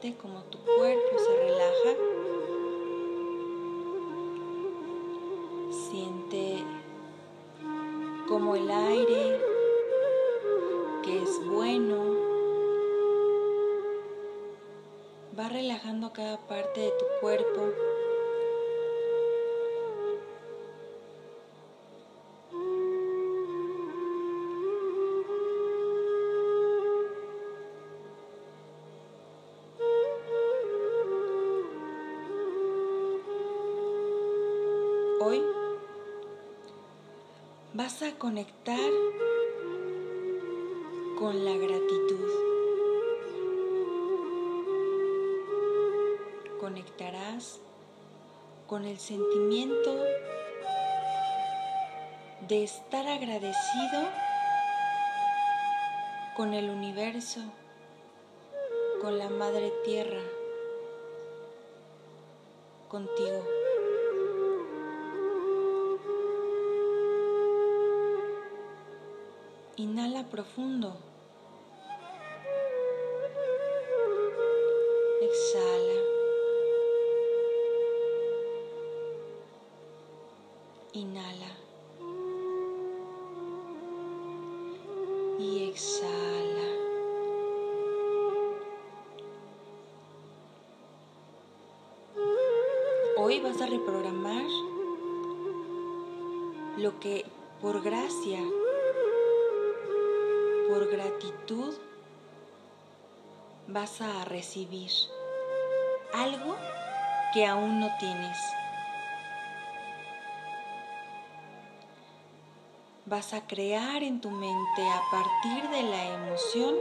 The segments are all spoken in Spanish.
Siente como tu cuerpo se relaja. Siente como el aire que es bueno va relajando cada parte de tu cuerpo. Vas a conectar con la gratitud. Conectarás con el sentimiento de estar agradecido con el universo, con la Madre Tierra, contigo. Inhala profundo. Exhala. Inhala. Y exhala. Hoy vas a reprogramar lo que por gracia, por gratitud, vas a recibir algo que aún no tienes. Vas a crear en tu mente a partir de la emoción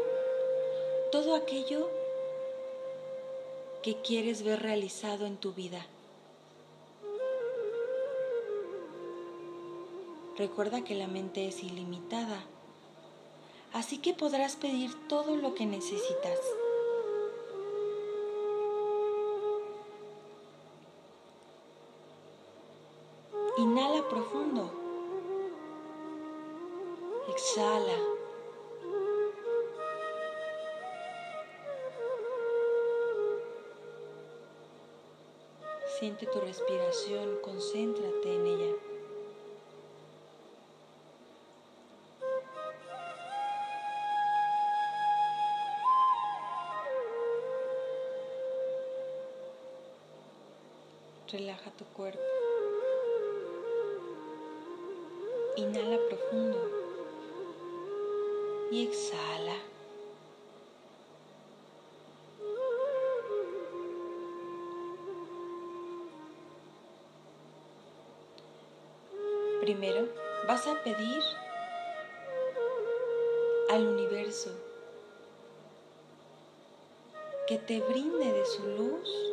todo aquello que quieres ver realizado en tu vida. Recuerda que la mente es ilimitada, así que podrás pedir todo lo que necesitas. Inhala profundo. Exhala. Siente tu respiración, concéntrate Relaja tu cuerpo. Inhala profundo y exhala. Primero vas a pedir al universo que te brinde de su luz,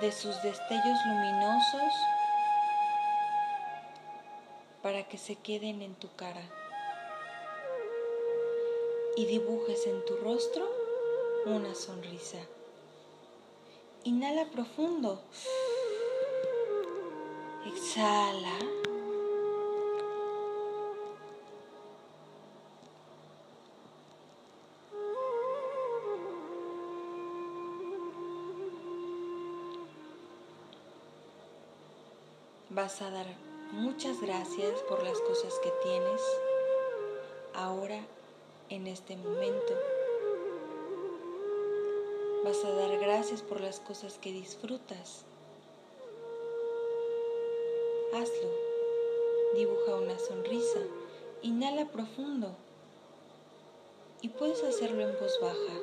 de sus destellos luminosos para que se queden en tu cara y dibujes en tu rostro una sonrisa. Inhala profundo. Exhala. Vas a dar muchas gracias por las cosas que tienes ahora en este momento. Vas a dar gracias por las cosas que disfrutas. Hazlo. Dibuja una sonrisa. Inhala profundo. Y puedes hacerlo en voz baja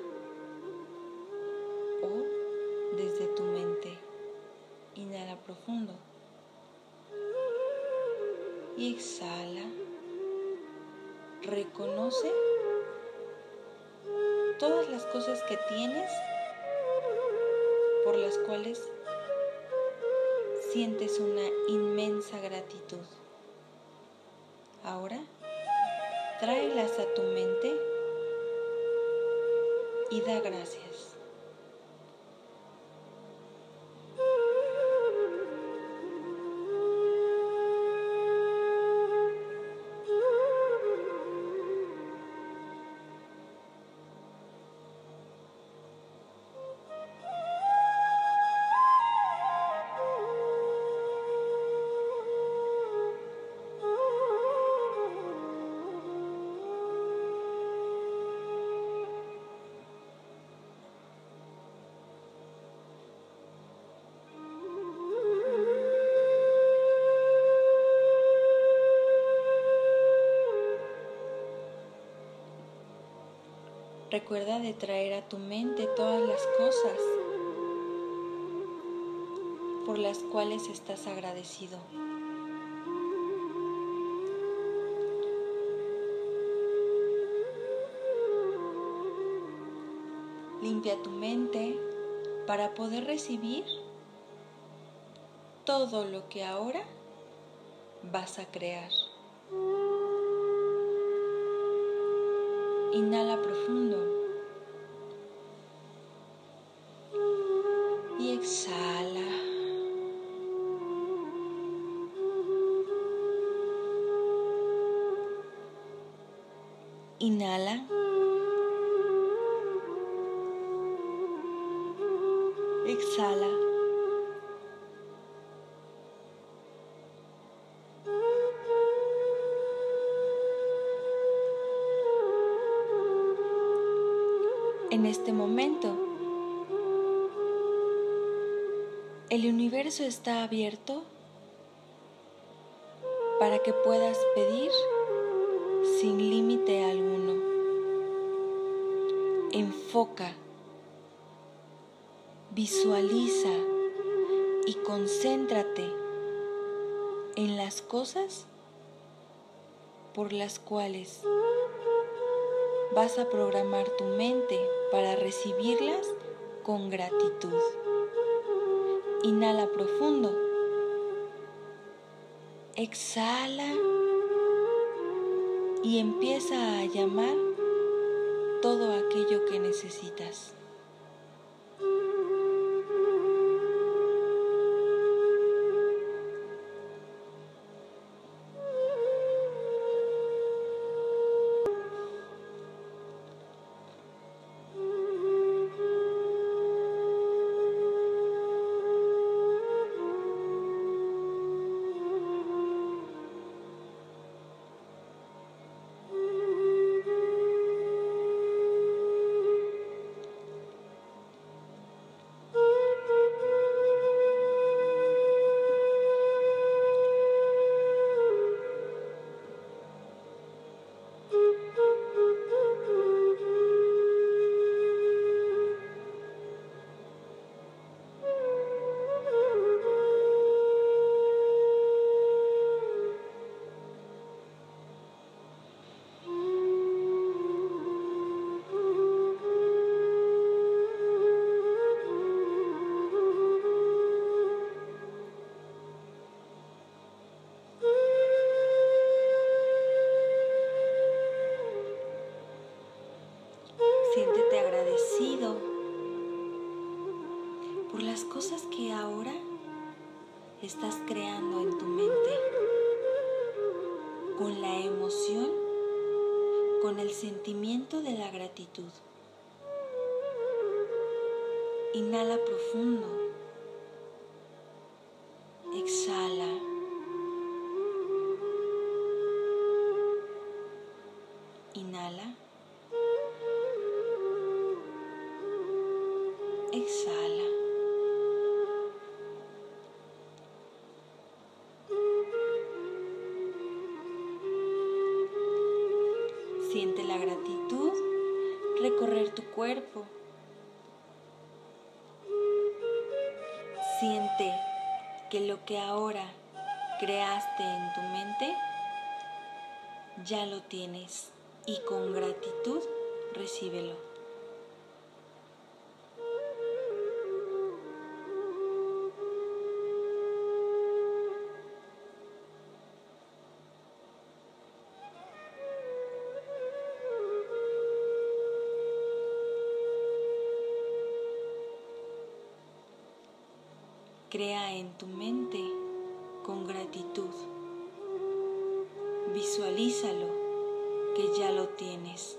o desde exhala. Reconoce todas las cosas que tienes por las cuales sientes una inmensa gratitud. Ahora, tráelas a tu mente y da gracias. Recuerda de traer a tu mente todas las cosas por las cuales estás agradecido. Limpia tu mente para poder recibir todo lo que ahora vas a crear. Inhala profundo. Y exhala. Inhala. Está abierto para que puedas pedir sin límite alguno. Enfoca, visualiza y concéntrate en las cosas por las cuales vas a programar tu mente para recibirlas con gratitud. Inhala profundo. Exhala y empieza a llamar todo aquello que necesitas. Estás creando en tu mente, con la emoción, con el sentimiento de la gratitud. Inhala profundo. Tienes y con gratitud recíbelo. Crea en tu mente con gratitud. Visualízalo que ya lo tienes.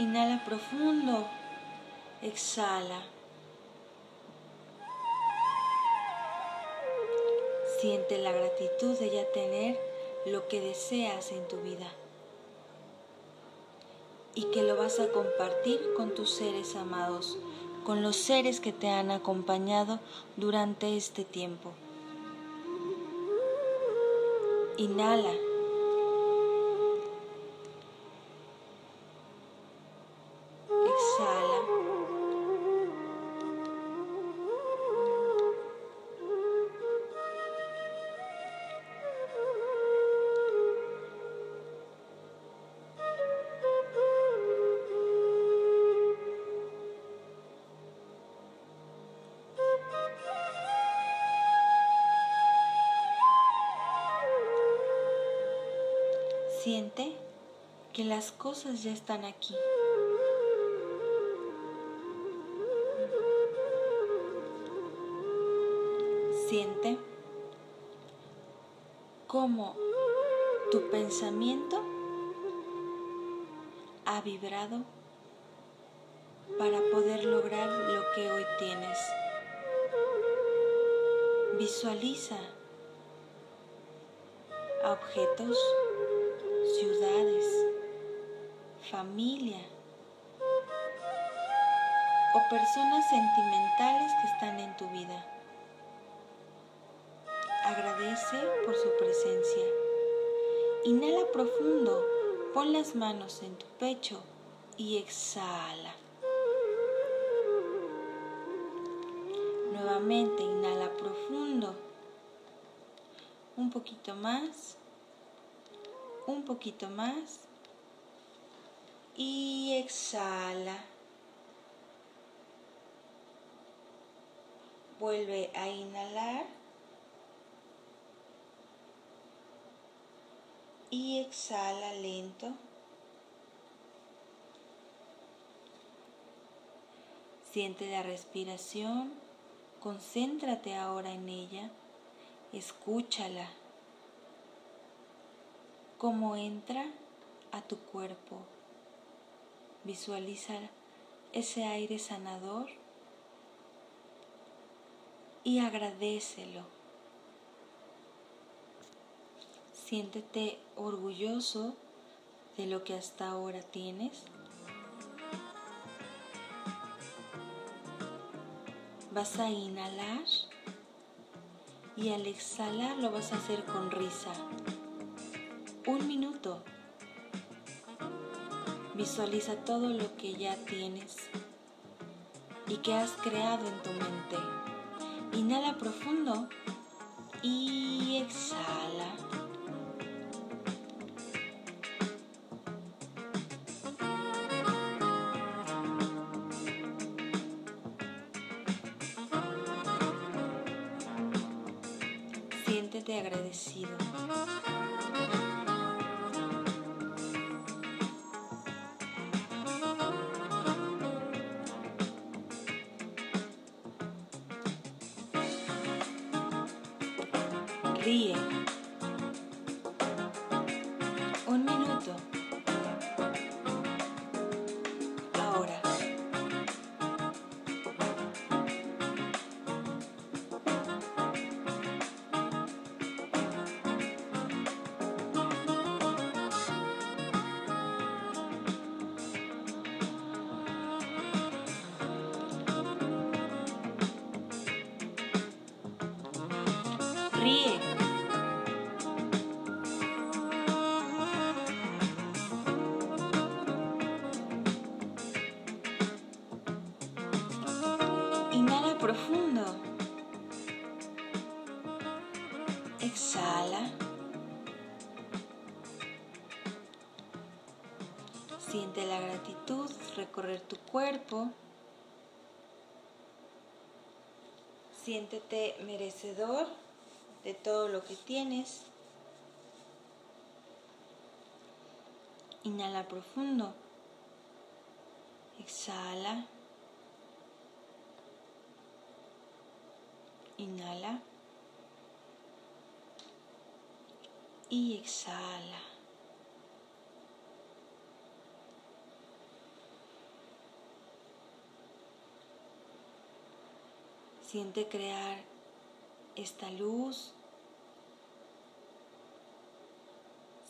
Inhala profundo. Exhala. Siente la gratitud de ya tener lo que deseas en tu vida y que lo vas a compartir con tus seres amados, con los seres que te han acompañado durante este tiempo. Inhala. Ya están aquí. Siente cómo tu pensamiento ha vibrado para poder lograr lo que hoy tienes. Visualiza objetos familia o personas sentimentales que están en tu vida. Agradece por su presencia. Inhala profundo, pon las manos en tu pecho y exhala. Nuevamente inhala profundo. Un poquito más un poquito más y exhala. Vuelve a inhalar y exhala lento. Siente la respiración, concéntrate ahora en ella, escúchala cómo entra a tu cuerpo. Visualiza ese aire sanador y agradecelo. Siéntete orgulloso de lo que hasta ahora tienes. Vas a inhalar y al exhalar lo vas a hacer con risa un minuto. Visualiza todo lo que ya tienes y que has creado en tu mente. Inhala profundo y exhala. Siéntete agradecido. Profundo. Exhala. Siente la gratitud recorrer tu cuerpo. Siéntete merecedor de todo lo que tienes. Inhala profundo. Exhala. Inhala. Y exhala. Siente crear esta luz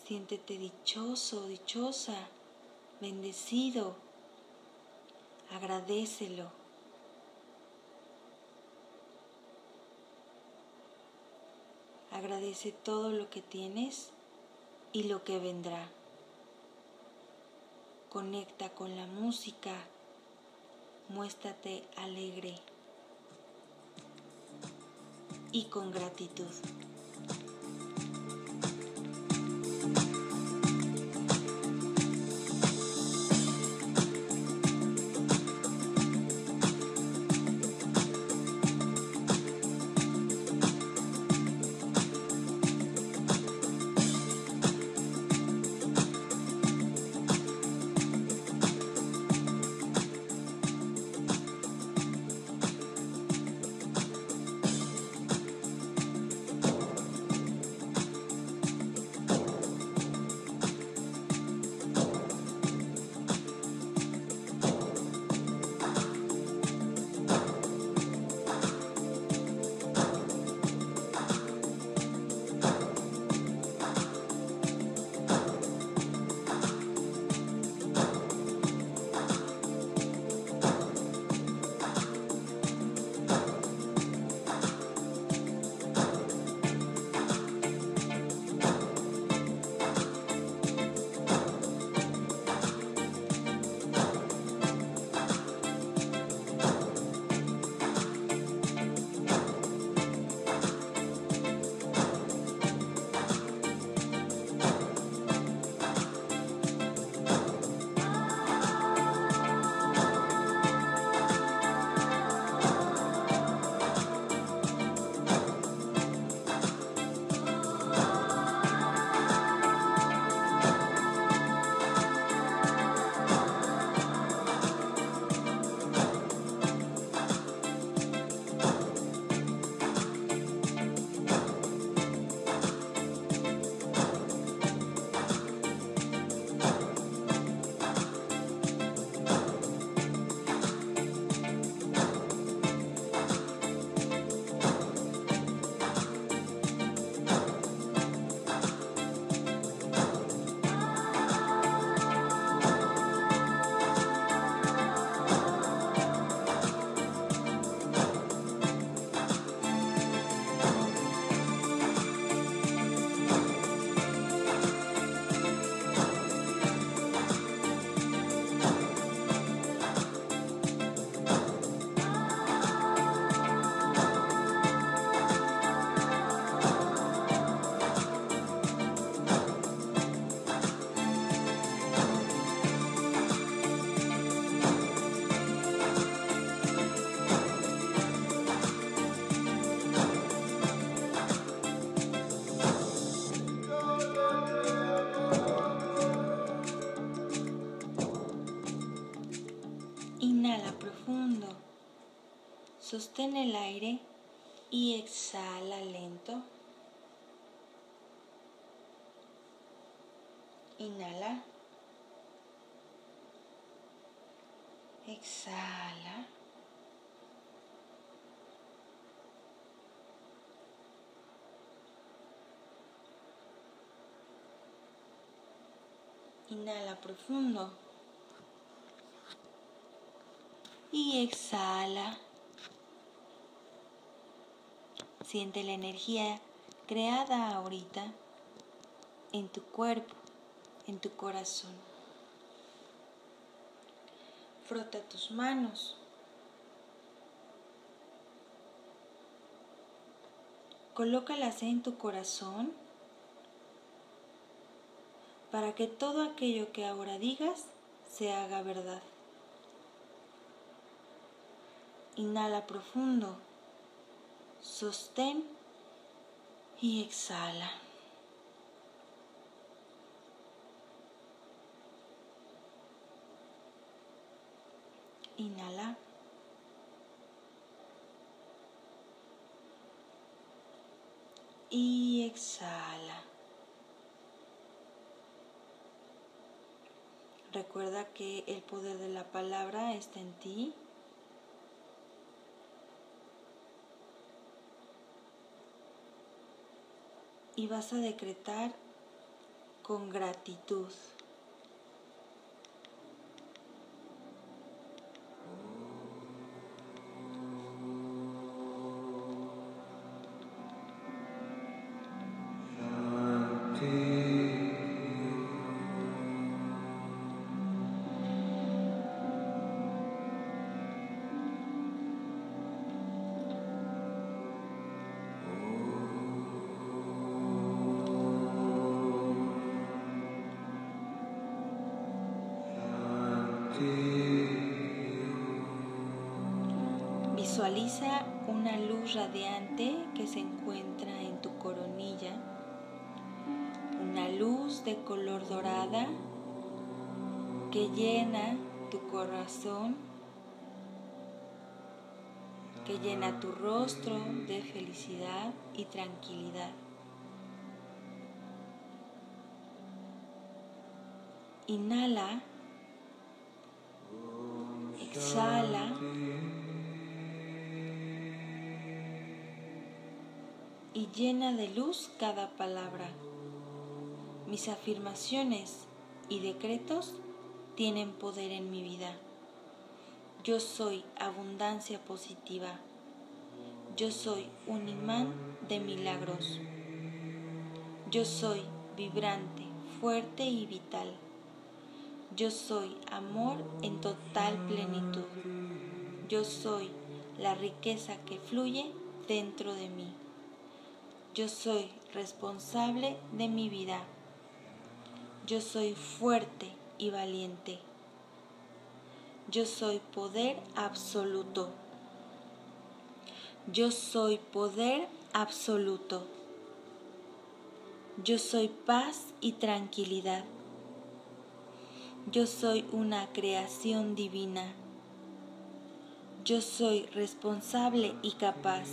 Siéntete dichoso, dichosa, bendecido. Agradecelo. Agradece todo lo que tienes y lo que vendrá. Conecta con la música. Muéstrate alegre y con gratitud. Sostén el aire y exhala lento. Inhala. Exhala. Inhala profundo. Y exhala. Siente la energía creada ahorita en tu cuerpo, en tu corazón. Frota tus manos. Colócalas en tu corazón para que todo aquello que ahora digas se haga verdad. Inhala profundo sostén y exhala. Inhala. Y exhala. Recuerda que el poder de la palabra está en ti. Y vas a decretar con gratitud. Visualiza una luz radiante que se encuentra en tu coronilla, una luz de color dorada que llena tu corazón, que llena tu rostro de felicidad y tranquilidad. Inhala, exhala. Y llena de luz cada palabra. Mis afirmaciones y decretos tienen poder en mi vida. Yo soy abundancia positiva. Yo soy un imán de milagros. Yo soy vibrante, fuerte y vital. Yo soy amor en total plenitud. Yo soy la riqueza que fluye dentro de mí. Yo soy responsable de mi vida. Yo soy fuerte y valiente. Yo soy poder absoluto. Yo soy poder absoluto. Yo soy paz y tranquilidad. Yo soy una creación divina. Yo soy responsable y capaz.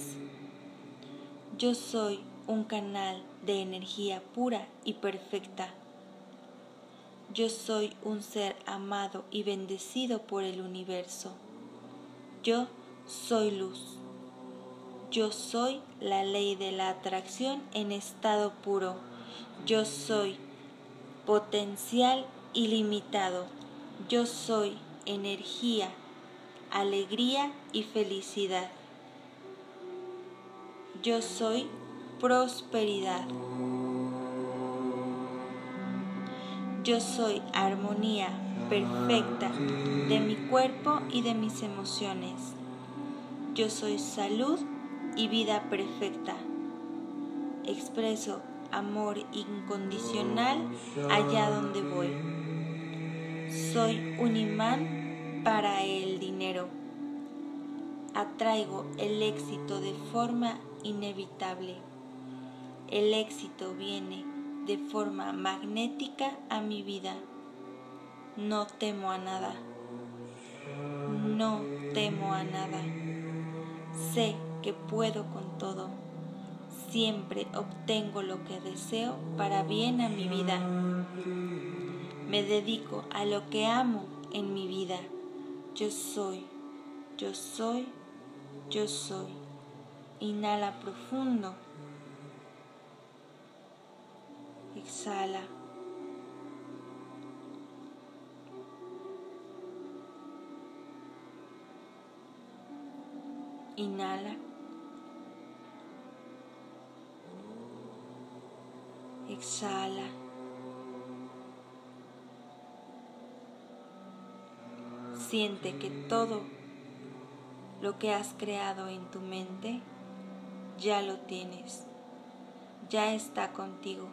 Yo soy un canal de energía pura y perfecta. Yo soy un ser amado y bendecido por el universo. Yo soy luz. Yo soy la ley de la atracción en estado puro. Yo soy potencial ilimitado. Yo soy energía, alegría y felicidad. Yo soy prosperidad. Yo soy armonía perfecta de mi cuerpo y de mis emociones. Yo soy salud y vida perfecta. Expreso amor incondicional allá donde voy. Soy un imán para el dinero. Atraigo el éxito de forma inevitable. El éxito viene de forma magnética a mi vida. No temo a nada. No temo a nada. Sé que puedo con todo. Siempre obtengo lo que deseo para bien a mi vida. Me dedico a lo que amo en mi vida. Yo soy, yo soy, yo soy. Inhala profundo. Exhala. Inhala. Exhala. Siente que todo lo que has creado en tu mente ya lo tienes, ya está contigo.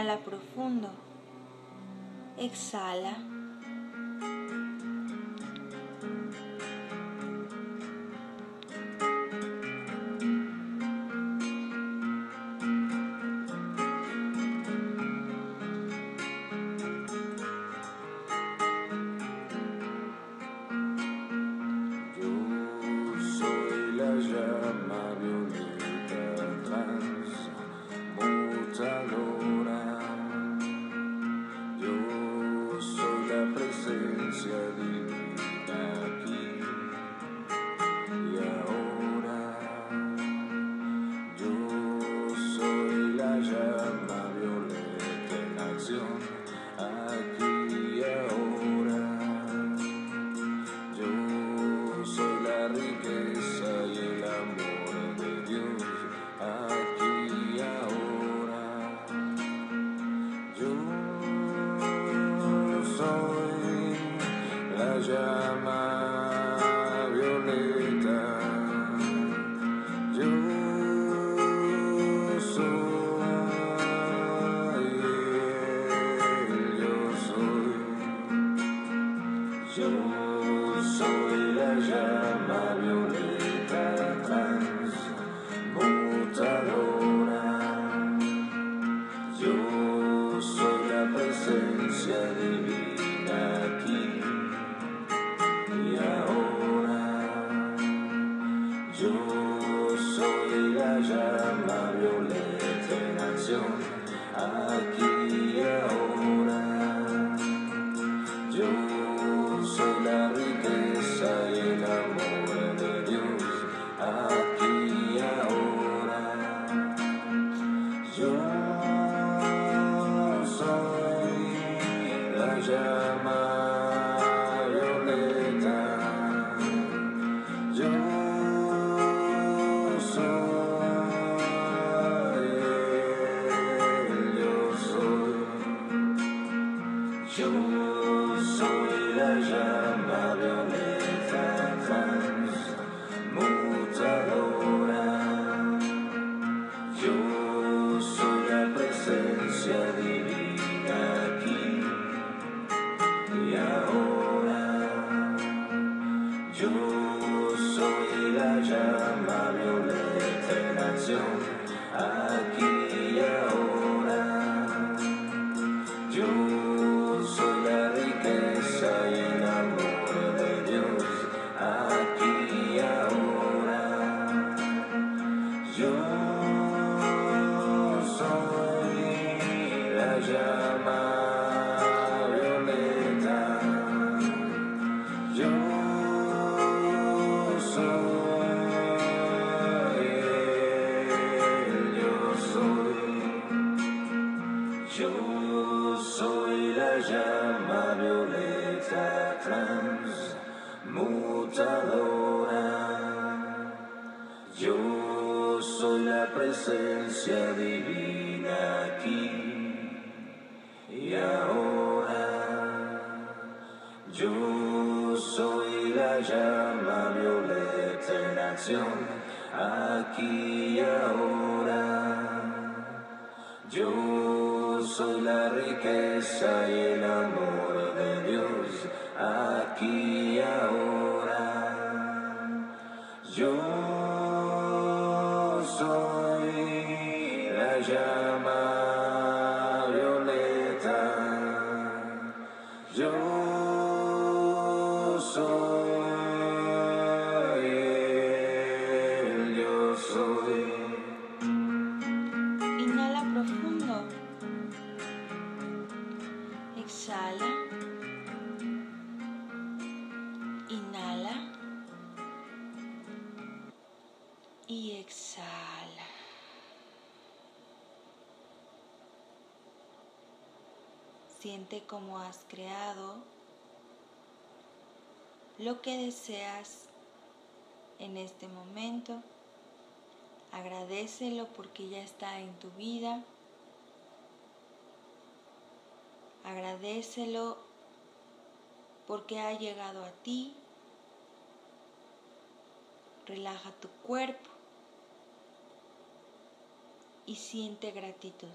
Inhala profundo. Exhala. canción aquí. Presencia la riqueza y el amor de Dios aquí y ahora. Has creado lo que deseas en este momento. Agradecelo porque ya está en tu vida. Agradecelo porque ha llegado a ti. Relaja tu cuerpo y siente gratitud.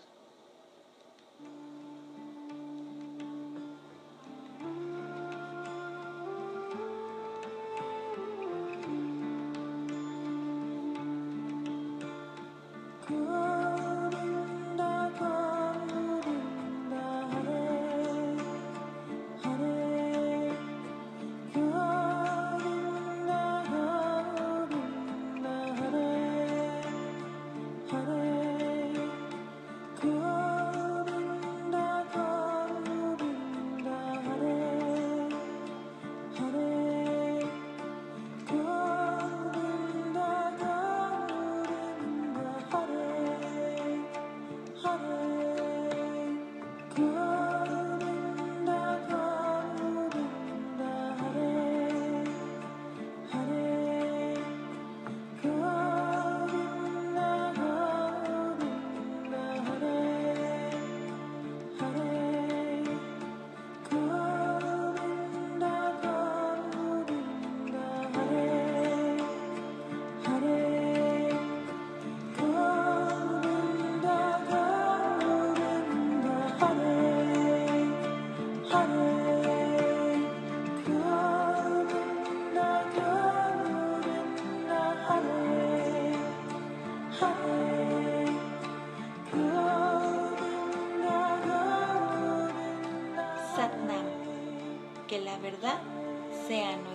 Verdad sea nuestra.